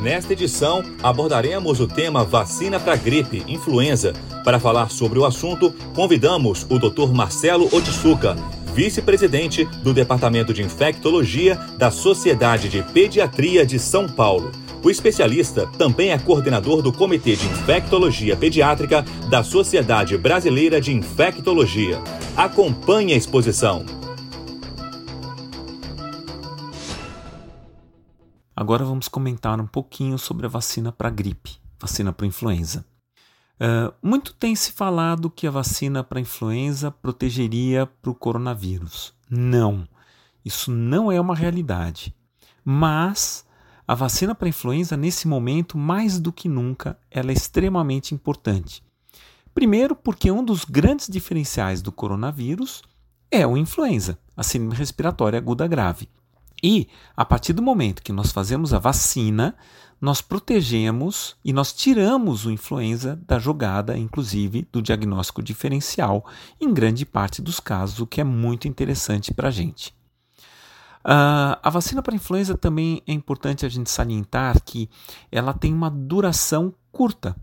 Nesta edição, abordaremos o tema vacina para gripe, influenza. Para falar sobre o assunto, convidamos o Dr. Marcelo Otsuka, vice-presidente do Departamento de Infectologia da Sociedade de Pediatria de São Paulo. O especialista também é coordenador do Comitê de Infectologia Pediátrica da Sociedade Brasileira de Infectologia. Acompanhe a exposição. Agora vamos comentar um pouquinho sobre a vacina para gripe, vacina para influenza. Uh, muito tem se falado que a vacina para influenza protegeria para o coronavírus. Não, isso não é uma realidade. Mas a vacina para influenza, nesse momento, mais do que nunca, ela é extremamente importante. Primeiro, porque um dos grandes diferenciais do coronavírus é o influenza, a síndrome respiratória aguda grave. E, a partir do momento que nós fazemos a vacina, nós protegemos e nós tiramos o influenza da jogada, inclusive do diagnóstico diferencial, em grande parte dos casos, o que é muito interessante para a gente. Uh, a vacina para influenza também é importante a gente salientar que ela tem uma duração curta.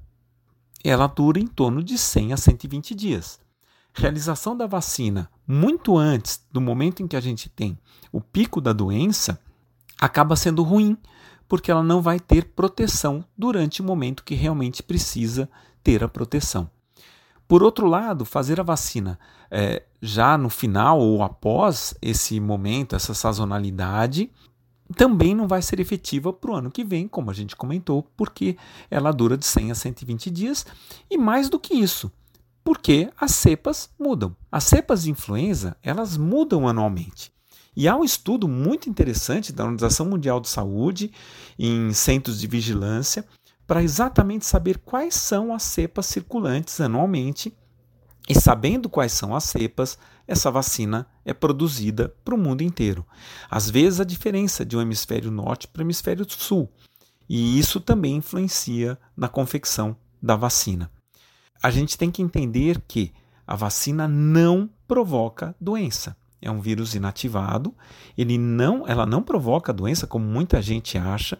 Ela dura em torno de 100 a 120 dias realização da vacina muito antes do momento em que a gente tem o pico da doença acaba sendo ruim, porque ela não vai ter proteção durante o momento que realmente precisa ter a proteção. Por outro lado, fazer a vacina é, já no final ou após esse momento, essa sazonalidade, também não vai ser efetiva para o ano que vem, como a gente comentou, porque ela dura de 100 a 120 dias. E mais do que isso, porque as cepas mudam. As cepas de influenza, elas mudam anualmente. E há um estudo muito interessante da Organização Mundial de Saúde em centros de vigilância para exatamente saber quais são as cepas circulantes anualmente. E sabendo quais são as cepas, essa vacina é produzida para o mundo inteiro. Às vezes, a diferença de um hemisfério norte para o hemisfério sul. E isso também influencia na confecção da vacina a gente tem que entender que a vacina não provoca doença. É um vírus inativado, ele não, ela não provoca doença como muita gente acha.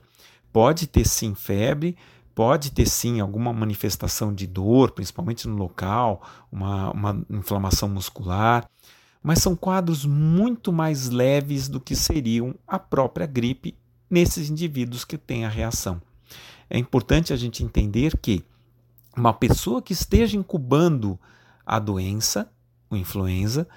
Pode ter sim febre, pode ter sim alguma manifestação de dor, principalmente no local, uma, uma inflamação muscular, mas são quadros muito mais leves do que seriam a própria gripe nesses indivíduos que têm a reação. É importante a gente entender que uma pessoa que esteja incubando a doença, o influenza,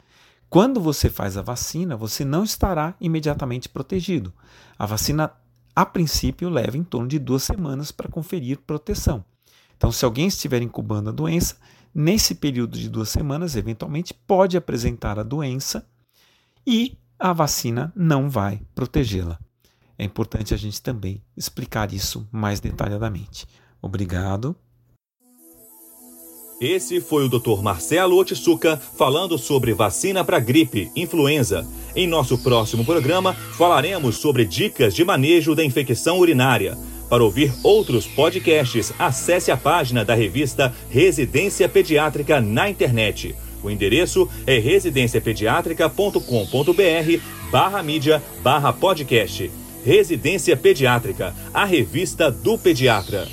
quando você faz a vacina, você não estará imediatamente protegido. A vacina, a princípio, leva em torno de duas semanas para conferir proteção. Então, se alguém estiver incubando a doença, nesse período de duas semanas, eventualmente pode apresentar a doença e a vacina não vai protegê-la. É importante a gente também explicar isso mais detalhadamente. Obrigado. Esse foi o Dr. Marcelo Otsuka falando sobre vacina para gripe, influenza. Em nosso próximo programa, falaremos sobre dicas de manejo da infecção urinária. Para ouvir outros podcasts, acesse a página da revista Residência Pediátrica na internet. O endereço é residenciapediatrica.com.br barra mídia barra podcast. Residência Pediátrica, a revista do pediatra.